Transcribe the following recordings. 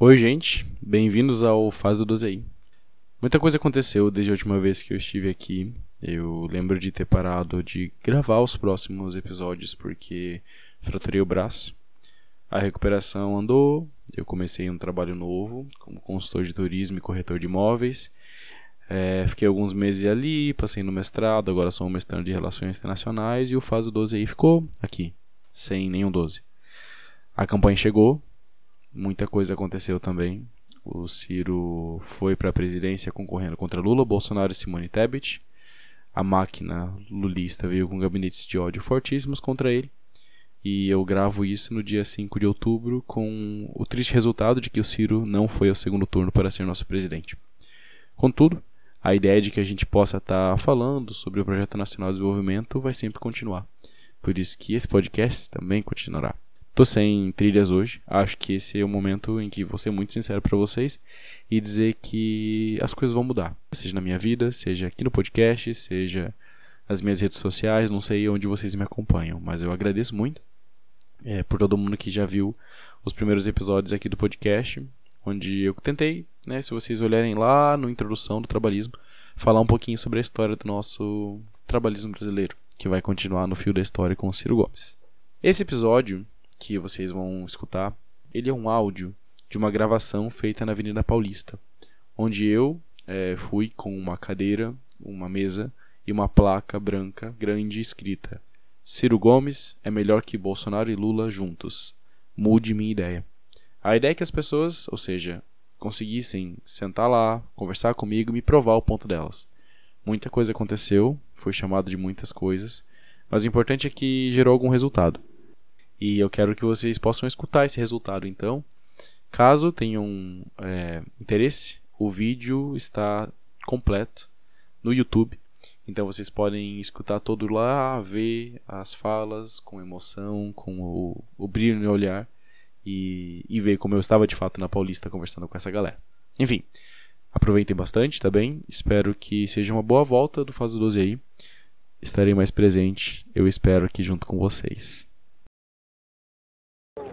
Oi, gente. Bem-vindos ao Fase 12 aí. Muita coisa aconteceu desde a última vez que eu estive aqui. Eu lembro de ter parado de gravar os próximos episódios porque fraturei o braço. A recuperação andou, eu comecei um trabalho novo como consultor de turismo e corretor de imóveis. É, fiquei alguns meses ali, passei no mestrado, agora sou um mestrando de Relações Internacionais e o Fase 12 aí ficou aqui, sem nenhum 12. A campanha chegou, muita coisa aconteceu também. O Ciro foi para a presidência concorrendo contra Lula, Bolsonaro e Simone Tebet. A máquina lulista veio com gabinetes de ódio fortíssimos contra ele. E eu gravo isso no dia 5 de outubro com o triste resultado de que o Ciro não foi ao segundo turno para ser nosso presidente. Contudo, a ideia de que a gente possa estar tá falando sobre o Projeto Nacional de Desenvolvimento vai sempre continuar. Por isso que esse podcast também continuará. Tô sem trilhas hoje. Acho que esse é o momento em que vou ser muito sincero para vocês e dizer que as coisas vão mudar. Seja na minha vida, seja aqui no podcast, seja nas minhas redes sociais, não sei onde vocês me acompanham, mas eu agradeço muito é, por todo mundo que já viu os primeiros episódios aqui do podcast, onde eu tentei, né, se vocês olharem lá no introdução do trabalhismo, falar um pouquinho sobre a história do nosso trabalhismo brasileiro, que vai continuar no fio da história com o Ciro Gomes. Esse episódio que vocês vão escutar, ele é um áudio de uma gravação feita na Avenida Paulista, onde eu é, fui com uma cadeira, uma mesa e uma placa branca grande escrita: Ciro Gomes é melhor que Bolsonaro e Lula juntos. Mude minha ideia. A ideia é que as pessoas, ou seja, conseguissem sentar lá, conversar comigo e me provar o ponto delas. Muita coisa aconteceu, foi chamado de muitas coisas, mas o importante é que gerou algum resultado. E eu quero que vocês possam escutar esse resultado. Então, caso tenham é, interesse, o vídeo está completo no YouTube. Então vocês podem escutar todo lá, ver as falas com emoção, com o, o brilho no olhar e, e ver como eu estava de fato na Paulista conversando com essa galera. Enfim, aproveitem bastante, tá? Espero que seja uma boa volta do Fase 12 aí. Estarei mais presente, eu espero aqui junto com vocês.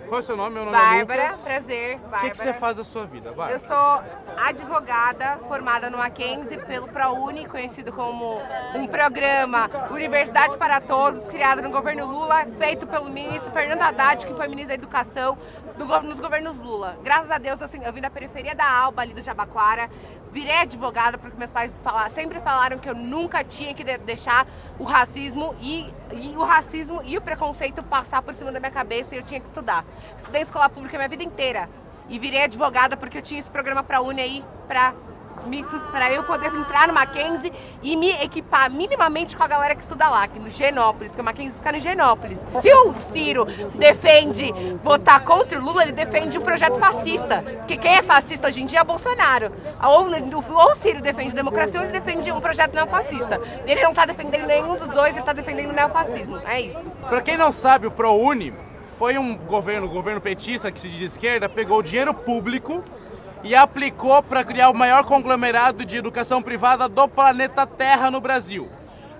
Qual é o seu nome? Meu nome Bárbara, é Lucas. prazer. Bárbara. O que, que, você faz da sua vida, Bárbara? Eu sou advogada formada no Mackenzie pelo ProUni, conhecido como um programa Universidade para Todos, criado no governo Lula, feito pelo ministro Fernando Haddad, que foi ministro da Educação do, nos governos Lula. Graças a Deus, assim, eu vim da periferia da Alba, ali do Jabaquara, virei advogada porque meus pais falaram, sempre falaram que eu nunca tinha que deixar o racismo e, e, o racismo e o preconceito passar por cima da minha cabeça e eu tinha que estudar. Estudei escola pública minha vida inteira e virei advogada porque eu tinha esse programa para a Uni aí para para eu poder entrar no Mackenzie e me equipar minimamente com a galera que estuda lá, aqui no Genópolis, que o Mackenzie fica no Genópolis. Se o Ciro defende votar contra o Lula, ele defende um projeto fascista. Porque quem é fascista hoje em dia é o Bolsonaro. Ou, ou o Ciro defende democracia ou ele defende um projeto neofascista. Ele não está defendendo nenhum dos dois, ele está defendendo o neofascismo. É isso. Para quem não sabe, o ProUni foi um governo, governo petista que se diz esquerda, pegou dinheiro público e aplicou para criar o maior conglomerado de educação privada do planeta Terra no Brasil.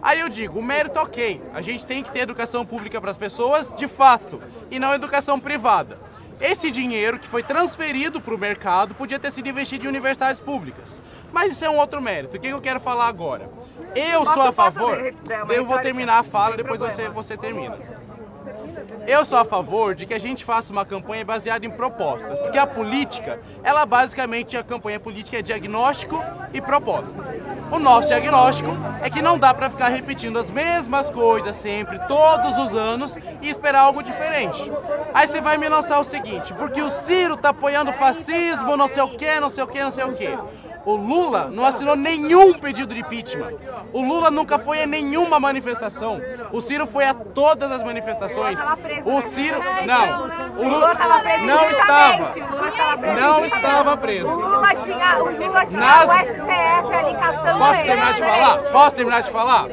Aí eu digo, o mérito ok, a gente tem que ter educação pública para as pessoas, de fato, e não educação privada. Esse dinheiro que foi transferido para o mercado podia ter sido investido em universidades públicas. Mas isso é um outro mérito. O que eu quero falar agora? Eu sou a favor. Eu vou terminar a fala, depois você, você termina. Eu sou a favor de que a gente faça uma campanha baseada em propostas, porque a política, ela basicamente, a campanha política é diagnóstico e proposta. O nosso diagnóstico é que não dá para ficar repetindo as mesmas coisas sempre, todos os anos, e esperar algo diferente. Aí você vai me lançar o seguinte, porque o Ciro tá apoiando o fascismo, não sei o que, não sei o que, não sei o que. O Lula não assinou nenhum pedido de impeachment. O Lula nunca foi a nenhuma manifestação. O Ciro foi a todas as manifestações. O Ciro. Não. O Lula não estava. Não estava preso. O Lula tinha, o STF ali caçando Posso terminar de falar? Posso terminar de falar?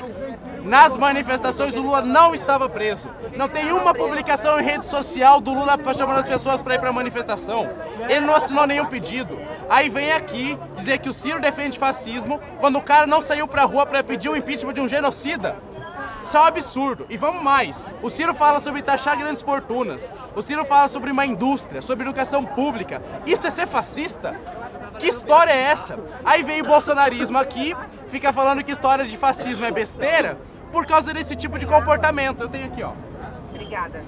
Nas manifestações, o Lula não estava preso. Não tem uma publicação em rede social do Lula chamando as pessoas para ir para a manifestação. Ele não assinou nenhum pedido. Aí vem aqui dizer que o Ciro defende fascismo quando o cara não saiu para a rua para pedir o impeachment de um genocida. Isso é um absurdo. E vamos mais. O Ciro fala sobre taxar grandes fortunas. O Ciro fala sobre uma indústria, sobre educação pública. Isso é ser fascista? Que história é essa? Aí vem o bolsonarismo aqui, fica falando que história de fascismo é besteira por causa desse tipo de comportamento. Eu tenho aqui, ó. Obrigada.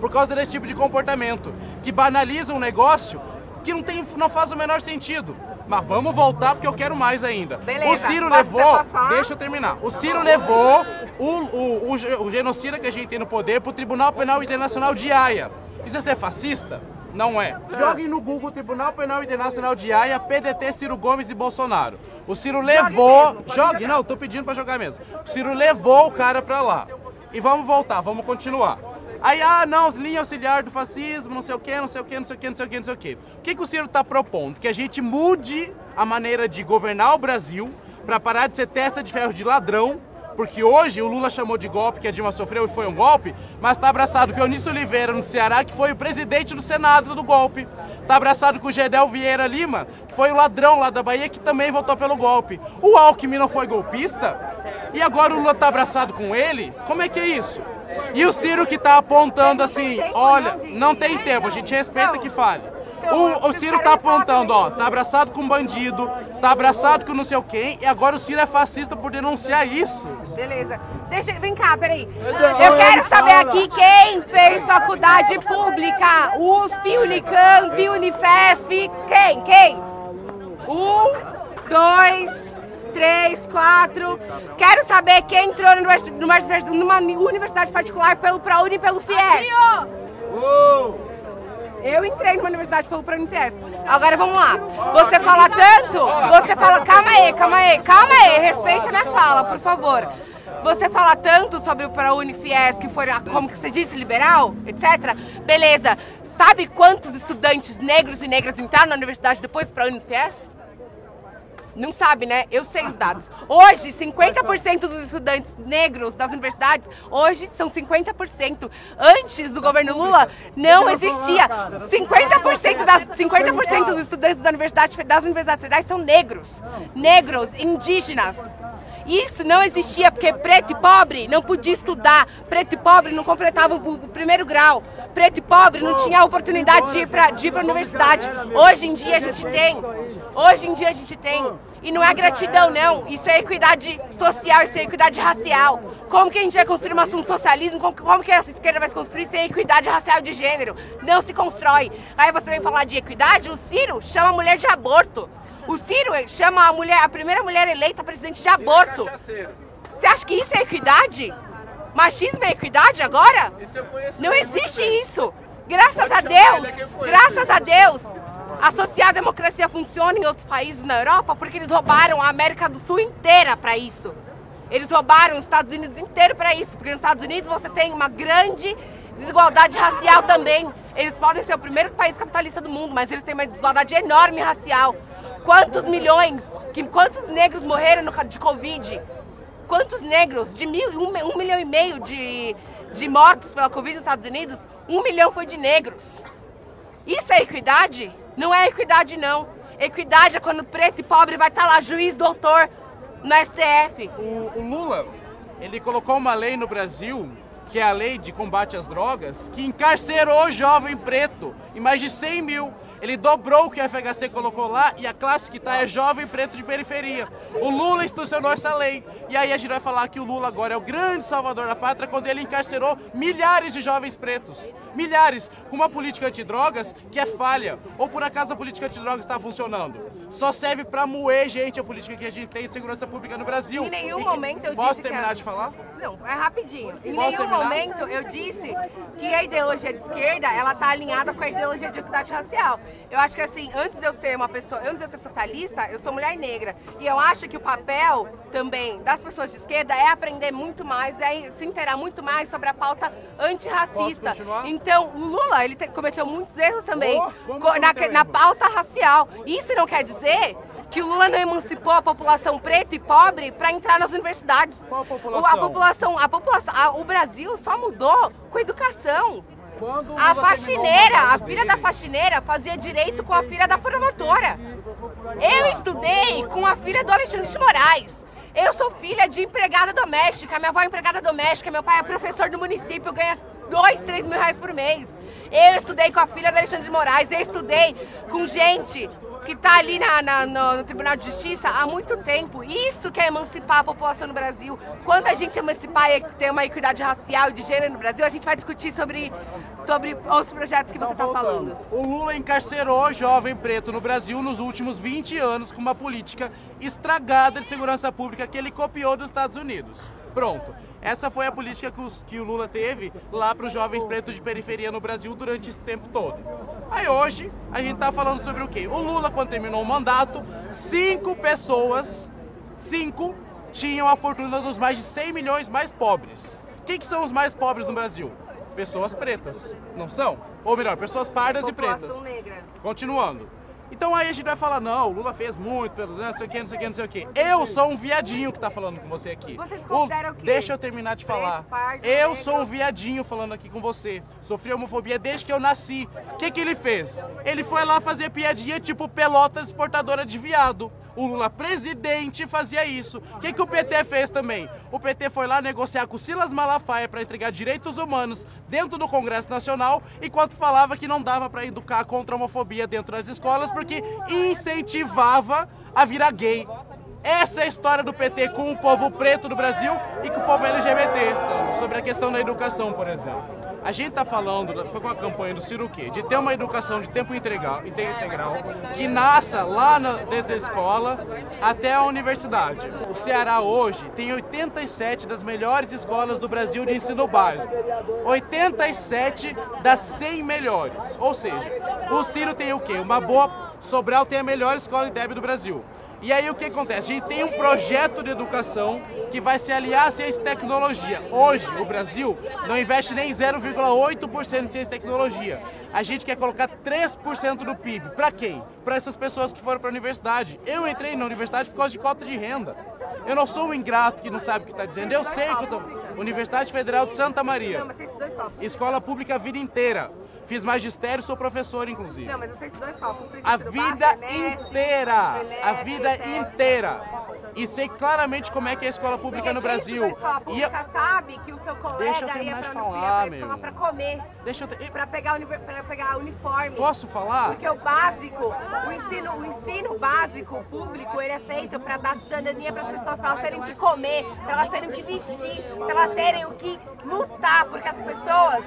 Por causa desse tipo de comportamento que banaliza um negócio que não, tem, não faz o menor sentido. Mas vamos voltar porque eu quero mais ainda. Beleza. O Ciro levou. Deixa eu terminar. O Ciro levou o, o, o, o genocida que a gente tem no poder pro Tribunal Penal Internacional de Haia. Isso é ser fascista? Não é. Joguem no Google Tribunal Penal Internacional de Haia, PDT, Ciro Gomes e Bolsonaro. O Ciro levou. Jogue, não, tô pedindo pra jogar mesmo. O Ciro levou o cara pra lá. E vamos voltar, vamos continuar. Aí, ah, não, linha auxiliar do fascismo, não sei o que, não sei o que, não sei o que, não sei o que, não sei o que. O que, que o Ciro tá propondo? Que a gente mude a maneira de governar o Brasil pra parar de ser testa de ferro de ladrão, porque hoje o Lula chamou de golpe que a Dilma sofreu e foi um golpe, mas tá abraçado com o Eunício Oliveira no Ceará, que foi o presidente do Senado do golpe. Tá abraçado com o Gedel Vieira Lima, que foi o ladrão lá da Bahia, que também votou pelo golpe. O Alckmin não foi golpista? E agora o Lula tá abraçado com ele? Como é que é isso? E o Ciro que tá apontando assim, olha, não tem tempo, a gente respeita que fale. O, o Ciro tá apontando, ó, tá abraçado com bandido, tá abraçado com não sei o quem, e agora o Ciro é fascista por denunciar isso. Beleza. Deixa, vem cá, peraí. Eu quero saber aqui quem fez faculdade pública. USP, Unicamp, Unifesp. Quem? Quem? Um, dois, três, quatro. Quero saber quem entrou numa numa numa universidade particular pelo ProUni e pelo FIES. Eu entrei numa universidade pelo ProUniFies. Agora vamos lá. Você fala tanto, você fala. Calma aí, calma aí, calma aí. Respeita minha fala, por favor. Você fala tanto sobre o ProUniFies, que foi, como que você disse, liberal, etc. Beleza. Sabe quantos estudantes negros e negras entraram na universidade depois do ProUniFies? Não sabe, né? Eu sei os dados. Hoje, 50% dos estudantes negros das universidades, hoje são 50%. Antes do governo Lula, não existia. 50% das 50% dos estudantes da universidade, das universidades federais são negros. Negros, indígenas. Isso não existia porque preto e pobre não podia estudar, preto e pobre não completavam o primeiro grau, preto e pobre não tinha oportunidade de ir para de ir universidade. Hoje em dia a gente tem, hoje em dia a gente tem. E não é gratidão, não. Isso é equidade social, isso é equidade racial. Como que a gente vai construir um socialismo? Como, como que essa esquerda vai se construir sem equidade racial de gênero? Não se constrói. Aí você vem falar de equidade, o Ciro chama a mulher de aborto. O Ciro chama a mulher, a primeira mulher eleita presidente de aborto. Você acha que isso é equidade? Machismo é equidade agora? Não existe isso. Graças a Deus, graças a Deus, a social-democracia funciona em outros países na Europa porque eles roubaram a América do Sul inteira para isso. Eles roubaram os Estados Unidos inteiro para isso, porque nos Estados Unidos você tem uma grande desigualdade racial também. Eles podem ser o primeiro país capitalista do mundo, mas eles têm uma desigualdade enorme racial. Quantos milhões, que, quantos negros morreram no, de Covid? Quantos negros? De mil, um, um milhão e meio de, de mortos pela Covid nos Estados Unidos, um milhão foi de negros. Isso é equidade? Não é equidade, não. Equidade é quando preto e pobre vai estar lá, juiz, doutor, no STF. O, o Lula, ele colocou uma lei no Brasil, que é a lei de combate às drogas, que encarcerou jovem preto em mais de 100 mil. Ele dobrou o que a FHC colocou lá e a classe que tá é jovem preto de periferia. O Lula institucionou essa lei. E aí a gente vai falar que o Lula agora é o grande salvador da pátria quando ele encarcerou milhares de jovens pretos. Milhares. Com uma política antidrogas que é falha. Ou por acaso a política antidrogas está funcionando? Só serve pra moer gente a política que a gente tem de segurança pública no Brasil. Em nenhum E que- momento eu Posso disse que terminar a- de falar? Não, é rapidinho. Em Posso nenhum terminar? momento eu disse que a ideologia de esquerda ela tá alinhada com a ideologia de equidade racial. Eu acho que assim, antes de eu ser uma pessoa, antes de eu ser socialista, eu sou mulher negra. E eu acho que o papel também das pessoas de esquerda é aprender muito mais, é se inteirar muito mais sobre a pauta antirracista. Então, o Lula, ele te- cometeu muitos erros também Oh, na, na pauta racial. Isso não quer dizer que o Lula não emancipou a população preta e pobre para entrar nas universidades. Qual O- população? A população, a população, a- o Brasil só mudou com a educação. Quando o A faxineira, o a filha da faxineira fazia direito com a filha da promotora. Eu estudei com a filha do Alexandre de Moraes. Eu sou filha de empregada doméstica, minha avó é empregada doméstica, meu pai é professor do município, ganha dois, três mil reais por mês. Eu estudei com a filha da Alexandre de Moraes, eu estudei com gente que está ali na, na, no, no, Tribunal de Justiça há muito tempo. Isso que é emancipar a população no Brasil. Quando a gente emancipar e ter uma equidade racial e de gênero no Brasil, a gente vai discutir sobre, sobre os projetos que você está falando. O Lula encarcerou jovem preto no Brasil nos últimos 20 anos com uma política estragada de segurança pública que ele copiou dos Estados Unidos. Pronto. Essa foi a política que, os, que o Lula teve lá para os jovens pretos de periferia no Brasil durante esse tempo todo. Aí hoje a gente está falando sobre o quê? O Lula, quando terminou o mandato, cinco pessoas, cinco, tinham a fortuna dos mais de 100 milhões mais pobres. Quem que são os mais pobres no Brasil? Pessoas pretas, não são? Ou melhor, pessoas pardas População e pretas. negra. Continuando. Então aí a gente vai falar, não, o Lula fez muito, pelo não sei o que, não sei o que, não sei o que. Eu sou um viadinho que tá falando com você aqui. Vocês consideram o quê? Deixa eu terminar de falar. Eu sou um viadinho falando aqui com você. Sofri homofobia desde que eu nasci. O que que ele fez? Ele foi lá fazer piadinha tipo Pelotas exportadora de viado. O Lula presidente fazia isso. O que que o PT fez também? O PT foi lá negociar com o Silas Malafaia para entregar direitos humanos dentro do Congresso Nacional, enquanto falava que não dava para educar contra a homofobia dentro das escolas porque incentivava a virar gay. Essa é a história do PT com o povo preto do Brasil e com o povo LGBT, sobre a questão da educação, por exemplo. A gente está falando com a campanha do Ciro quê? De ter uma educação de tempo integral, integral que nasça lá na, desde a escola até a universidade. O Ceará hoje tem 87 das melhores escolas do Brasil de ensino básico. 87 das 100 melhores. Ou seja, o Ciro tem o quê? Uma boa... Sobral tem a melhor escola IDEB do Brasil. E aí o que acontece? A gente tem um projeto de educação que vai se aliar à ciência e tecnologia. Hoje, o Brasil não investe nem 0,8% em ciência e tecnologia. A gente quer colocar 3% do PIB. Para quem? Para essas pessoas que foram para a universidade. Eu entrei na universidade por causa de cota de renda. Eu não sou um ingrato que não sabe o que está dizendo. Eu sei que eu tô... Universidade Federal de Santa Maria. Não, mas vocês dois sofrem. Escola pública a vida inteira. Fiz magistério, sou professor, inclusive. Não, mas vocês dois sofrem. Porque A vida inteira. A vida inteira. E sei claramente como é que é a escola pública no Porque Brasil. estudou escola E eu- pública sabe que o seu Deixa eu colega ia pra, ia falar, pra escola pra comer, Deixa eu ter... pra pegar, uni- pra pegar uniforme. Posso falar? Porque o básico, o ensino, o ensino básico público, ele é feito para dar cidadania para as pessoas, para elas terem o que comer, para elas terem o que vestir, para elas terem o que lutar, porque as pessoas.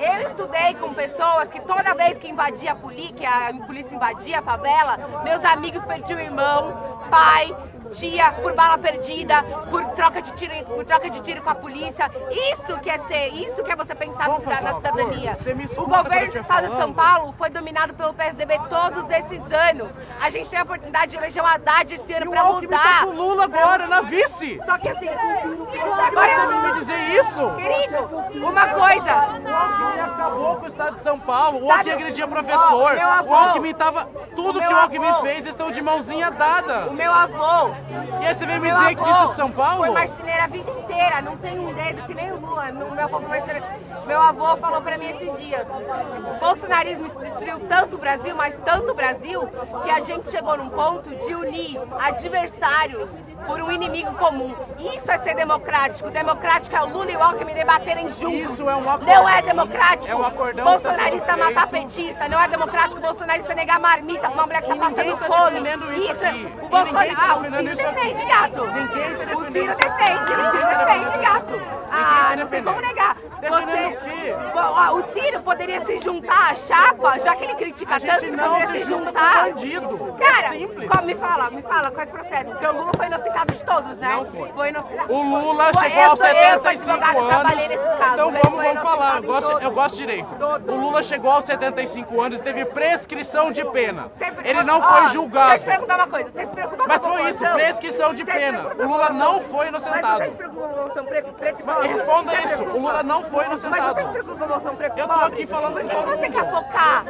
Eu estudei com pessoas que toda vez que invadia a polícia, que a polícia invadia a favela, meus amigos perdiam irmão, pai, tia por bala perdida, por troca de tiro, por troca de tiro com a polícia. Isso que é ser, isso que é você pensar no Vamos na cidadania. O governo do estado de São? Paulo foi dominado pelo PSDB todos esses anos. A gente tem a oportunidade de eleger o Haddad esse ano Alckmin tá mudar. com o Lula agora, na vice. Só que assim, Agora você me dizer isso? Querido, uma coisa. O Alckmin acabou com o estado de São Paulo. O Alckmin agredia professor. O Alckmin tava... Tudo que o Alckmin fez, eles estão de mãozinha dada. O meu avô. E aí você vem me dizer que avô disso de São Paulo? Foi marceneiro a vida inteira, não tem um dedo que nem o Lula. No meu avô foi marceneiro. Meu avô falou pra mim esses dias: o bolsonarismo destruiu tanto o Brasil, mas tanto o Brasil, que a gente chegou num ponto de unir adversários por um inimigo comum. Isso é ser democrático. Democrático é o Lula e o Alckmin debaterem juntos. Isso é um acordão. Não é democrático. É um acordão tá Bolsonarista sendo matar petista. Não é democrático bolsonarista negar marmita pra uma mulher que tá passando tá fome. defendendo isso aqui. O ninguém Bolsonaro. tá Ah, Ciro defende, gato. O Ciro defende, o Ciro defende, gato. Ah, não tem como negar. Você, o quê? Ó, o Ciro poderia se juntar à chapa, já que ele critica tanto, não poderia se se junta juntar. bandido. É Cara, simples. qual- me fala, me fala, qual é o processo? Porque o Lula foi inocentado de todos, né? Não foi. inocentado. O Lula Foi- chegou aos sou- eu sou 75 advogada, anos. Então vamos, foi vamos falar. Eu gosto, eu gosto direito. O Lula chegou aos 75 anos e teve prescrição de pena. Sempre- Ele não Ó, foi Deixa eu julgado. te perguntar uma coisa. Você se preocupa Mas com foi isso, prescrição de pena. O Lula não foi inocentado. Mas pobre? responda Você se isso, o Lula não foi Mas inocentado. você se preocupa população pre- Eu tô aqui falando Por que você quer focar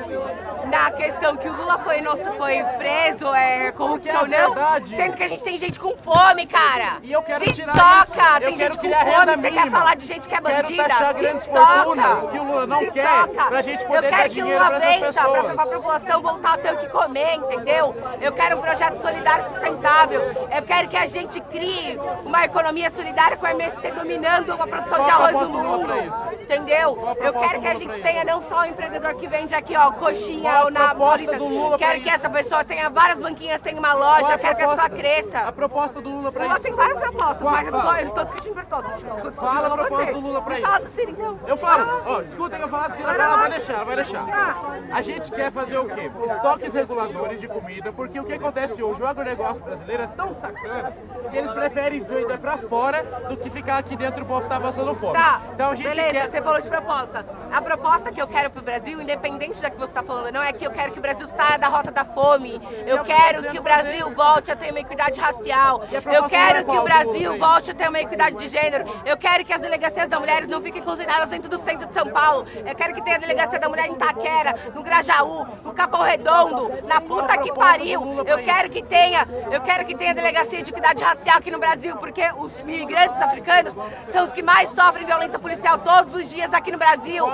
na questão que o Lula foi, inoc- foi preso, é é a ou não? verdade. Sendo que a gente tem gente com fome, cara. E eu quero se tirar toca, isso. Eu tem quero gente com fome, você quer falar de gente que é Quero bandida? taxar se grandes toca. fortunas que o Lula não Se quer, toca. pra gente poder eu quero dar que dinheiro o Lula pra essas vença, pra, pessoas. pra população voltar a ter o que comer, entendeu? Eu quero um projeto solidário sustentável. Eu quero que a gente crie uma economia solidária com a MST dominando a produção Qual de arroz no do Lula mundo. Isso? Entendeu? Eu quero que a gente tenha não só o empreendedor que vende aqui, ó, coxinha ou na proposta Paulista. do Lula pra Quero que essa pessoa tenha várias banquinhas, tenha uma loja, quero que a pessoa cresça. A proposta do Lula pra Lula isso. tem várias propostas, Qual? mas eu não tô, Fala. eu tô discutindo por todas. Fala a proposta do Lula pra isso. Fala do Ciro, então. Eu falo, ó, escutem eu falar do Ciro, ela vai deixar, vai deixar. Ah. A gente quer fazer o quê? Estoques reguladores de comida, porque o que acontece hoje, o agronegócio brasileiro é tão sacana que eles preferem vender pra fora do que ficar aqui dentro e o povo tá passando fome. Tá, Então a gente beleza, você falou de proposta. A proposta que eu quero pro Brasil, independente da que você tá falando, não é que eu quero que o Brasil saia da rota da fome. Eu quero que o Brasil volte a ter uma equidade racial. Eu quero é que o Brasil volte a ter uma equidade de gênero. Eu quero que as delegacias das mulheres não fiquem concentradas dentro do centro de São Paulo. Eu quero que tenha a delegacia da mulher em Itaquera, no Grajaú, no Capão Redondo, na puta que pariu. Eu quero que tenha, eu quero que tenha delegacia de equidade racial aqui no Brasil, porque os imigrantes africanos são os que mais sofrem violência policial todos os dias aqui no Brasil.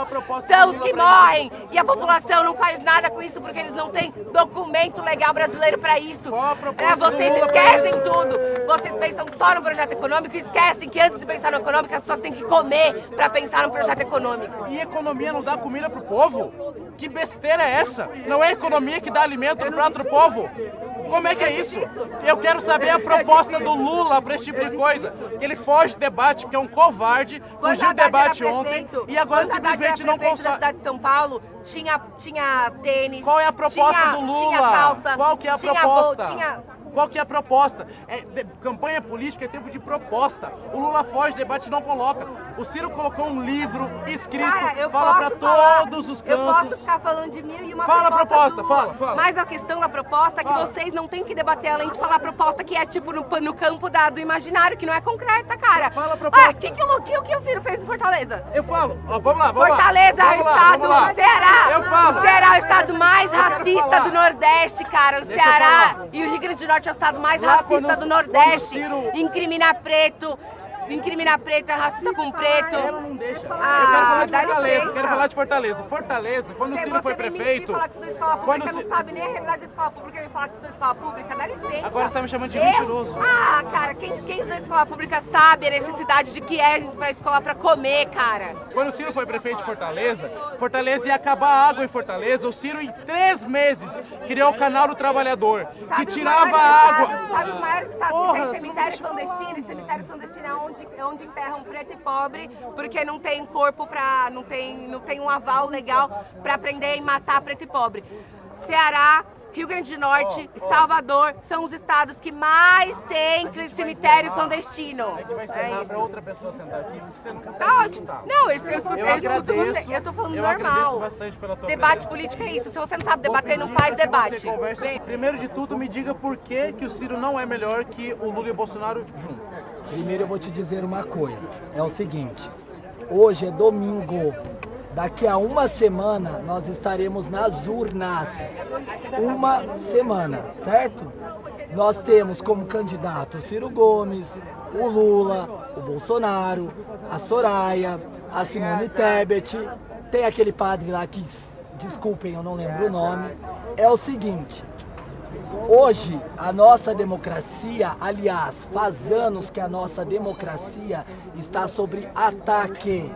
São os que morrem e a população não faz nada com isso porque eles não têm documento legal brasileiro pra isso. É, vocês esquecem tudo. Vocês pensam só no projeto econômico e esquecem que antes de pensar no econômico as pessoas têm que comer pra pensar no projeto econômico. E economia não dá comida pro povo? Que besteira é essa? Não é economia que dá alimento prato do povo? Como é que é isso? Eu quero saber a proposta do Lula pra esse tipo de coisa. Que ele foge do debate, porque é um covarde, fugiu do debate ontem e agora simplesmente não consegue. cidade de São Paulo tinha, tinha tênis. Qual é a proposta tinha, do Lula? Qual que é a proposta? Qual que é a proposta? É, de- campanha política é tempo de proposta. O Lula foge, debate não coloca. O Ciro colocou um livro escrito, Cara, fala falar- todos os Eu posso cantos. ficar falando de mil e uma Fala a proposta, do- fala, fala. Mas a questão da proposta é que Fala. vocês não têm que debater além de falar a proposta que é tipo no, no campo da, do imaginário, que não é concreta, cara. Fala a proposta. Ah, o que, que, o- que, o que o Ciro fez em Fortaleza? Eu falo, ó, vamos lá, vamos Fortaleza lá. é o estado lá. Ceará. Eu falo. Ceará é o estado mais racista do Nordeste, cara. O Deixa Ceará e o Rio Grande do Norte é o estado mais Lá, racista do Nordeste. Ciro- Incriminar preto. Incriminar preto é racista com preto. Ela não deixa. Ah, eu quero falar de Fortaleza, quero falar de Fortaleza. Fortaleza, quando o Você- Ciro foi você mentir, prefeito. que escola Quando pública, Ci- não sabe nem a realidade da escola pública e falar que estudou em escola pública, dá licença. Agora você tá me chamando de Eu? mentiroso. Ah, cara, quem, quem estudou escola pública sabe a necessidade de que é pra escola pra comer, cara. Quando o Ciro foi prefeito de Fortaleza, Fortaleza ia acabar a água em Fortaleza. O Ciro, em três meses, criou o canal do trabalhador, Sabe que tirava água. estados- Sabe os maiores estados Porra, que você tem cemitério clandestino? E cemitério clandestino é onde, onde enterram preto e pobre, porque não tem corpo pra. não tem, não tem um aval legal pra prender e matar preto e pobre. Ceará. Rio Grande do Norte, Salvador são os estados que mais têm cemitério clandestino. A gente vai É encerrar isso. outra pessoa sentar aqui, porque você não consegue Tá ótimo. Não, eu, eu, escuto, Eu eu escuto você. Eu tô falando eu normal. bastante pela tua Debate presença. político é isso. Se você não sabe debater, não faz debate. Primeiro de tudo, me diga por que, que o Ciro não é melhor que o Lula e o Bolsonaro juntos. Primeiro eu vou te dizer uma coisa. É o seguinte. Hoje é domingo. Daqui a uma semana nós estaremos nas urnas. Uma semana, certo? Nós temos como candidato Ciro Gomes, o Lula, o Bolsonaro, a Soraya, a Simone Tebet. Tem aquele padre lá que, desculpem, eu não lembro o nome. É o seguinte, Hoje, a nossa democracia, aliás, faz anos que a nossa democracia está sobre ataque.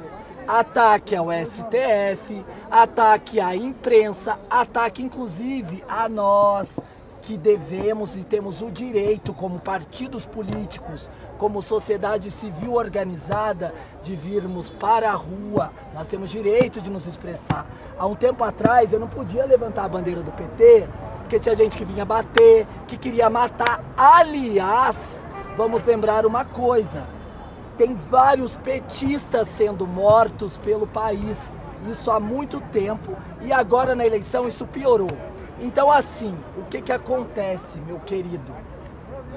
Ataque ao STF, ataque à imprensa, ataque inclusive a nós que devemos e temos o direito, como partidos políticos, como sociedade civil organizada, de virmos para a rua. Nós temos direito de nos expressar. Há um tempo atrás eu não podia levantar a bandeira do PT, porque tinha gente que vinha bater, que queria matar. Aliás, vamos lembrar uma coisa: tem vários petistas sendo mortos pelo país. Isso há muito tempo e agora na eleição isso piorou. Então, assim, o que, que acontece, meu querido?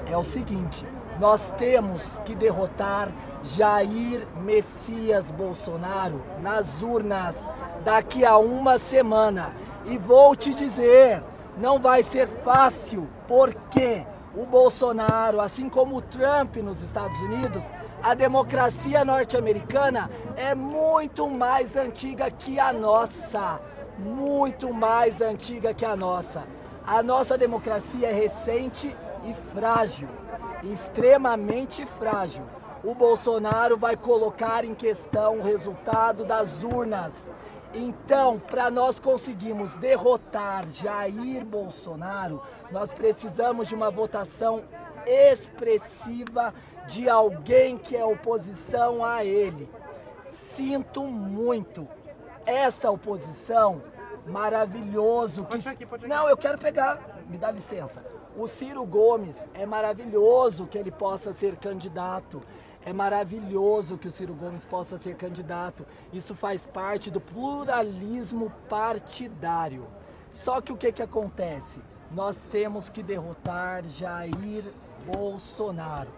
É o seguinte: nós temos que derrotar Jair Messias Bolsonaro nas urnas daqui a uma semana. E vou te dizer, não vai ser fácil, porque o Bolsonaro, assim como o Trump nos Estados Unidos, a democracia norte-americana é muito mais antiga que a nossa. Muito mais antiga que a nossa. A nossa democracia é recente e frágil, extremamente frágil. O Bolsonaro vai colocar em questão o resultado das urnas. Então, para nós conseguirmos derrotar Jair Bolsonaro, nós precisamos de uma votação expressiva de alguém que é oposição a ele. Sinto muito. Essa oposição maravilhoso que aqui. Não, eu quero pegar, me dá licença. O Ciro Gomes é maravilhoso que ele possa ser candidato. É maravilhoso que o Ciro Gomes possa ser candidato. Isso faz parte do pluralismo partidário. Só que o que, que acontece? Nós temos que derrotar Jair Bolsonaro.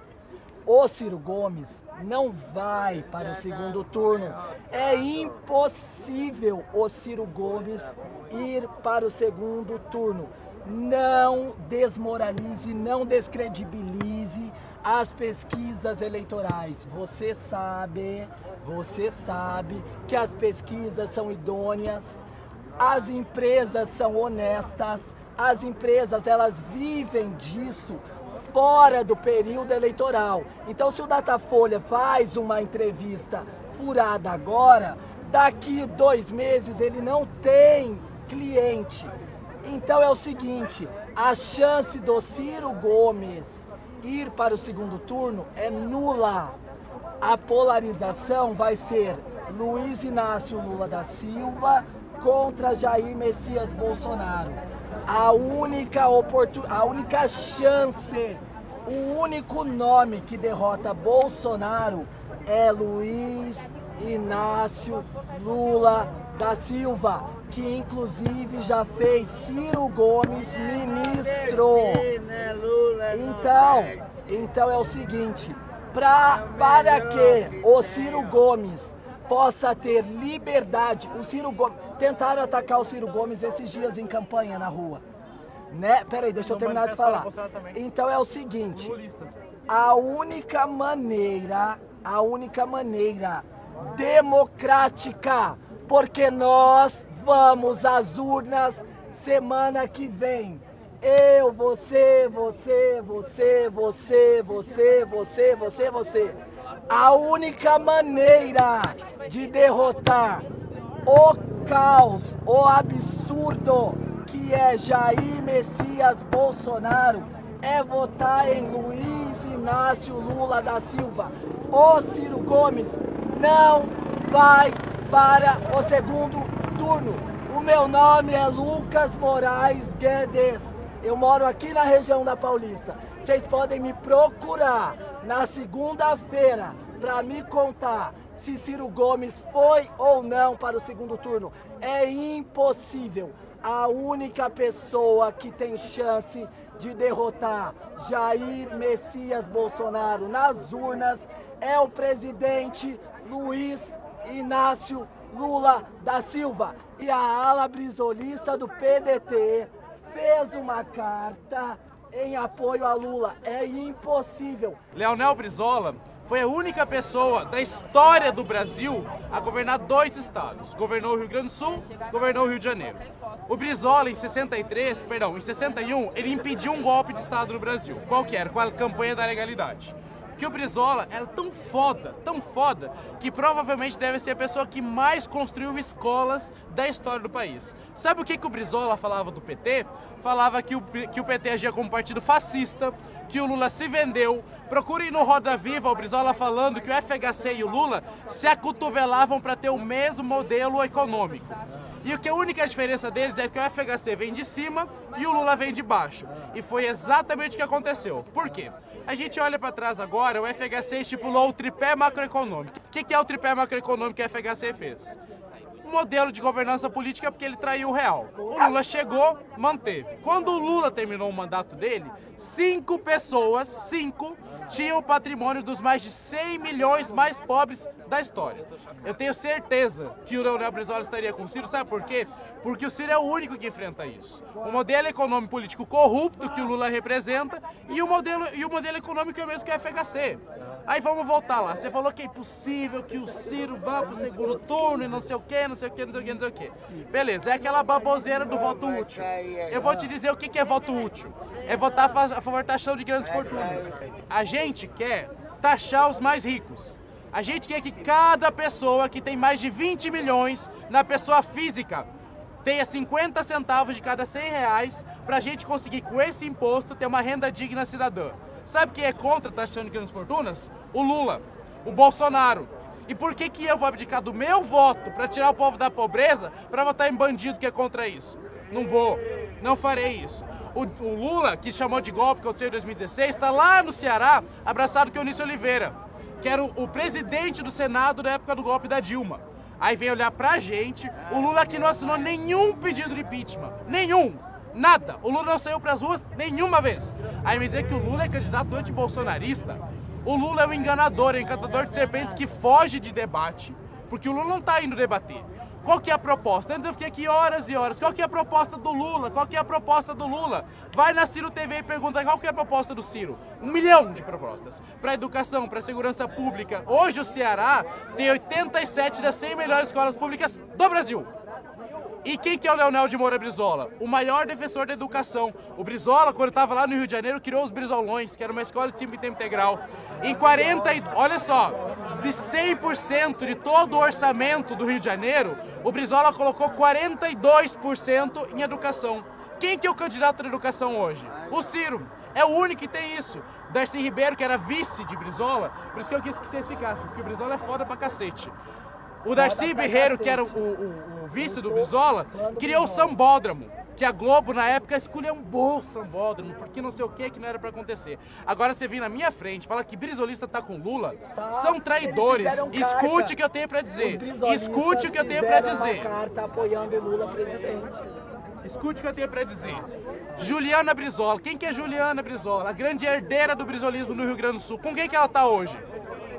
O Ciro Gomes não vai para o segundo turno. É impossível o Ciro Gomes ir para o segundo turno. Não desmoralize, não descredibilize as pesquisas eleitorais. Você sabe, você sabe que as pesquisas são idôneas, as empresas são honestas, as empresas elas vivem disso fora do período eleitoral. Então, se o Datafolha faz uma entrevista furada agora, daqui dois meses ele não tem cliente. Então é o seguinte: a chance do Ciro Gomes ir para o segundo turno é nula. A polarização vai ser Luiz Inácio Lula da Silva contra Jair Messias Bolsonaro. A única oportun... a única chance, o único nome que derrota Bolsonaro é Luiz Inácio Lula da Silva, que inclusive já fez Ciro Gomes ministro. Então, então é o seguinte, pra, para que o Ciro Gomes possa ter liberdade, o Ciro Gomes, tentaram atacar o Ciro Gomes esses dias em campanha na rua. Né? Peraí, deixa eu terminar de falar. Então é o seguinte, a única maneira, a única maneira democrática, porque nós vamos às urnas semana que vem. Eu, você, você, você, você, você, você, você, você. A única maneira de derrotar o caos, o absurdo que é Jair Messias Bolsonaro é votar em Luiz Inácio Lula da Silva. O Ciro Gomes não vai para o segundo turno. O meu nome é Lucas Moraes Guedes. Eu moro aqui na região da Paulista. Vocês podem me procurar na segunda-feira para me contar se Ciro Gomes foi ou não para o segundo turno. É impossível. A única pessoa que tem chance de derrotar Jair Messias Bolsonaro nas urnas é o presidente Luiz Inácio Lula da Silva. E a ala brisolista do PDT fez uma carta em apoio a Lula. É impossível. Leonel Brizola foi a única pessoa da história do Brasil a governar dois estados. Governou o Rio Grande do Sul, governou o Rio de Janeiro. O Brizola, em 63, perdão, em 61, ele impediu um golpe de Estado no Brasil. Qual que era? Com a campanha da legalidade. Que o Brizola era tão foda, tão foda, que provavelmente deve ser a pessoa que mais construiu escolas da história do país. Sabe o que, que o Brizola falava do PT? Falava que o, que o PT agia como partido fascista, que o Lula se vendeu. Procurem no Roda Viva o Brizola falando que o FHC e o Lula se acotovelavam para ter o mesmo modelo econômico. E o que a única diferença deles é que o FHC vem de cima e o Lula vem de baixo. E foi exatamente o que aconteceu. Por quê? A gente olha para trás agora, o FHC estipulou o tripé macroeconômico. O que, que é o tripé macroeconômico que o FHC fez? Modelo de governança política porque ele traiu o real. O Lula chegou, manteve. Quando o Lula terminou o mandato dele, cinco pessoas, cinco, tinham o patrimônio dos mais de 100 milhões mais pobres da história. Eu tenho certeza que o Leonel Brizola estaria com o Ciro, sabe por quê? Porque o Ciro é o único que enfrenta isso. O modelo econômico político corrupto que o Lula representa e o modelo, e o modelo econômico é o mesmo que o FHC. Aí vamos voltar lá. Você falou que é impossível que o Ciro vá pro segundo turno e não sei o que, não sei o que, não sei o que, não sei o que. Beleza, é aquela baboseira do voto útil. Eu vou te dizer o que, que é voto útil. É votar a favor da taxação de grandes fortunas. A gente quer taxar os mais ricos. A gente quer que cada pessoa que tem mais de 20 milhões na pessoa física tenha 50 centavos de cada 100 reais para a gente conseguir, com esse imposto, ter uma renda digna cidadã. Sabe quem é contra a de grandes fortunas? O Lula, o Bolsonaro. E por que, que eu vou abdicar do meu voto para tirar o povo da pobreza para votar em bandido que é contra isso? Não vou, não farei isso. O, o Lula, que chamou de golpe que aconteceu em 2016, está lá no Ceará, abraçado com o Eunício Oliveira, que era o, o presidente do Senado na época do golpe da Dilma. Aí vem olhar pra gente, o Lula que não assinou nenhum pedido de impeachment. Nenhum! Nada! O Lula não saiu pras ruas nenhuma vez. Aí me dizer que o Lula é candidato anti-bolsonarista. O Lula é um enganador, é um encantador de serpentes que foge de debate, porque o Lula não tá indo debater. Qual que é a proposta? Antes eu fiquei aqui horas e horas. Qual que é a proposta do Lula? Qual que é a proposta do Lula? Vai na Ciro TV e pergunta qual que é a proposta do Ciro. Um milhão de propostas. Para educação, para segurança pública. Hoje o Ceará tem 87 das 100 melhores escolas públicas do Brasil. E quem que é o Leonel de Moura Brizola? O maior defensor da educação. O Brizola, quando estava lá no Rio de Janeiro, criou os Brizolões, que era uma escola de tempo integral. Em 40, olha só, de 100% de todo o orçamento do Rio de Janeiro, o Brizola colocou 42% em educação. Quem que é o candidato à educação hoje? O Ciro. É o único que tem isso. Darcy Ribeiro, que era vice de Brizola, por isso que eu quis que vocês ficassem, porque o Brizola é foda pra cacete. O Darcy Berreiro, que era o, o, o vice do Brizola, criou o Sambódromo, que a Globo na época escolheu um bom Sambódromo, porque não sei o que que não era para acontecer. Agora você vem na minha frente, fala que Brizolista tá com Lula, são traidores. Escute o que eu tenho para dizer. Escute o que eu tenho para dizer. carta apoiando Lula presidente. Escute o que eu tenho para dizer. Juliana Brizola. Quem que é Juliana Brizola? A grande herdeira do brisolismo no Rio Grande do Sul. Com quem que ela tá hoje?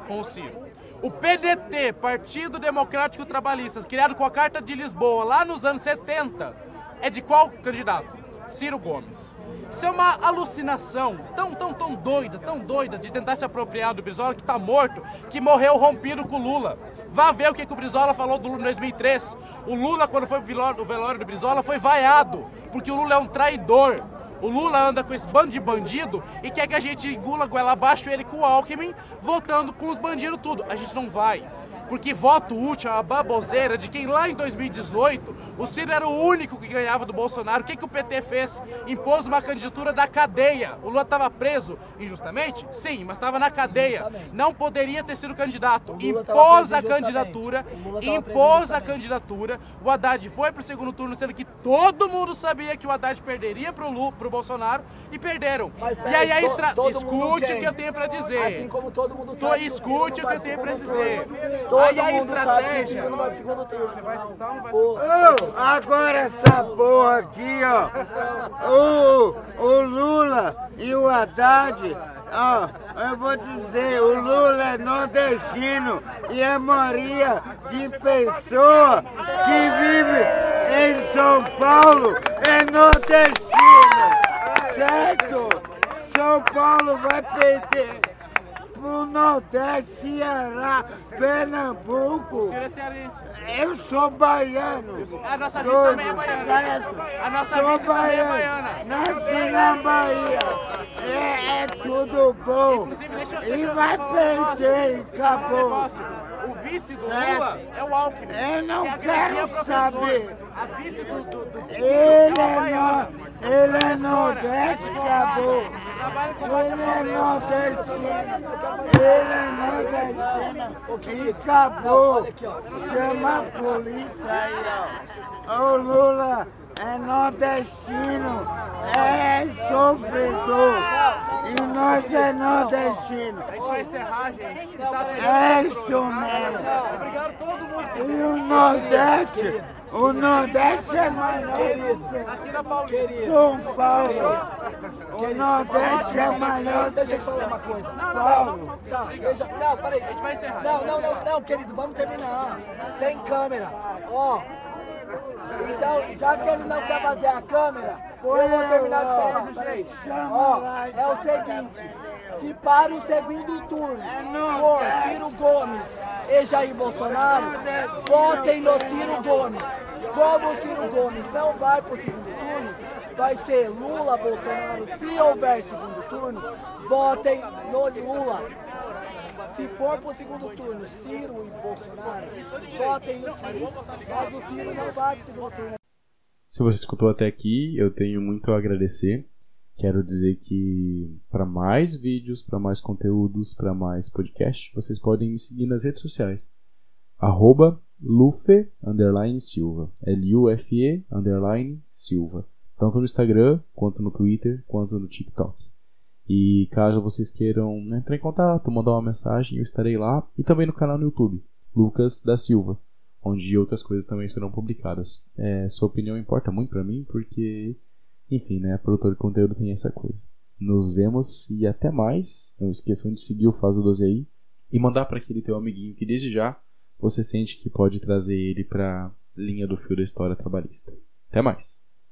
Com o Ciro. O PDT, Partido Democrático Trabalhista, criado com a Carta de Lisboa lá nos anos 70, é de qual candidato? Ciro Gomes. Isso é uma alucinação tão, tão, tão doida, tão doida de tentar se apropriar do Brizola que está morto, que morreu rompido com o Lula. Vá ver o que, que o Brizola falou do Lula em 2003. O Lula, quando foi o velório do Brizola, foi vaiado, porque o Lula é um traidor. O Lula anda com esse bando de bandido e quer que a gente engula goela abaixo ele com o Alckmin, votando com os bandidos tudo. A gente não vai. Porque voto útil é uma baboseira de quem lá em 2018 o Ciro era o único que ganhava do Bolsonaro. O que, que o PT fez? Impôs uma candidatura da cadeia. O Lula estava preso injustamente? Sim, mas estava na cadeia. Não poderia ter sido candidato. Impôs a candidatura, impôs a candidatura. O Haddad foi para o segundo turno, sendo que todo mundo sabia que o Haddad perderia para o Bolsonaro e perderam. Mas, e aí a to- estra... todo Escute o que eu tenho para dizer. Assim como todo mundo sabe escute o que eu tenho segundo dizer. Todo Aí a mundo sabe que o estratégia- vai escutar ou não vai Ô, agora essa porra aqui, ó. O, o Lula e o Haddad, ó, eu vou dizer, o Lula é nordestino e a maioria de pessoa que vive em São Paulo é nordestino, certo? São Paulo vai perder pro Nordeste, Ceará, Pernambuco. Ciro é cearense. Eu sou baiano. A nossa vice também é baiana. A nossa Sou vice também é baiano. baiana. Nasci na Bahia. É, é tudo bom. Inclusive, deixa, E vai perder, acabou. O vice do Certo. Lula é o Alckmin. Eu não que é quero professor. saber. A vice do, do, do Ele é é, no, ele é nordeste, acabou. Ele é nordestino. Ele é nordestino. E acabou. Chama a polícia aí, ó. O Lula é nordestino. É sofredor. E nós é nordestino. A gente vai encerrar, gente. Tá É isso mesmo. Obrigado todo mundo. E o Nordeste, o Nordeste é maior Aqui na Paulista. São Paulo. O Nordeste é maior Deixa eu te falar uma coisa. Paulo. Tá, deixa. Não, peraí. A gente vai encerrar. Não, não, não, não, querido, vamos terminar. Sem câmera. Ó, Então, já que ele não quer fazer a câmera, eu vou terminar de falar. Peraí. Ó, é o seguinte. Se para o segundo turno for Ciro Gomes e Jair Bolsonaro, votem no Ciro Gomes. Como o Ciro Gomes não vai para o segundo turno, vai ser Lula, Bolsonaro. Se houver segundo turno, votem no Lula. Se for para o segundo turno, Ciro e Bolsonaro, votem no Ciro. Mas o Ciro não vai para segundo turno. Se você escutou até aqui, eu tenho muito a agradecer. Quero dizer que para mais vídeos, para mais conteúdos, para mais podcast, vocês podem me seguir nas redes sociais. Arroba Lufe underline Silva. L-U-F-E underline Silva. Tanto no Instagram, quanto no Twitter, quanto no TikTok. E caso vocês queiram né, entrar em contato, mandar uma mensagem, eu estarei lá. E também no canal no YouTube, Lucas da Silva, onde outras coisas também serão publicadas. É, sua opinião importa muito para mim, porque enfim, né? Produtor de conteúdo tem essa coisa. Nos vemos e até mais. Não esqueçam de seguir o Faz o 12 aí e mandar para aquele teu amiguinho que desde já você sente que pode trazer ele para linha do fio da história trabalhista. Até mais.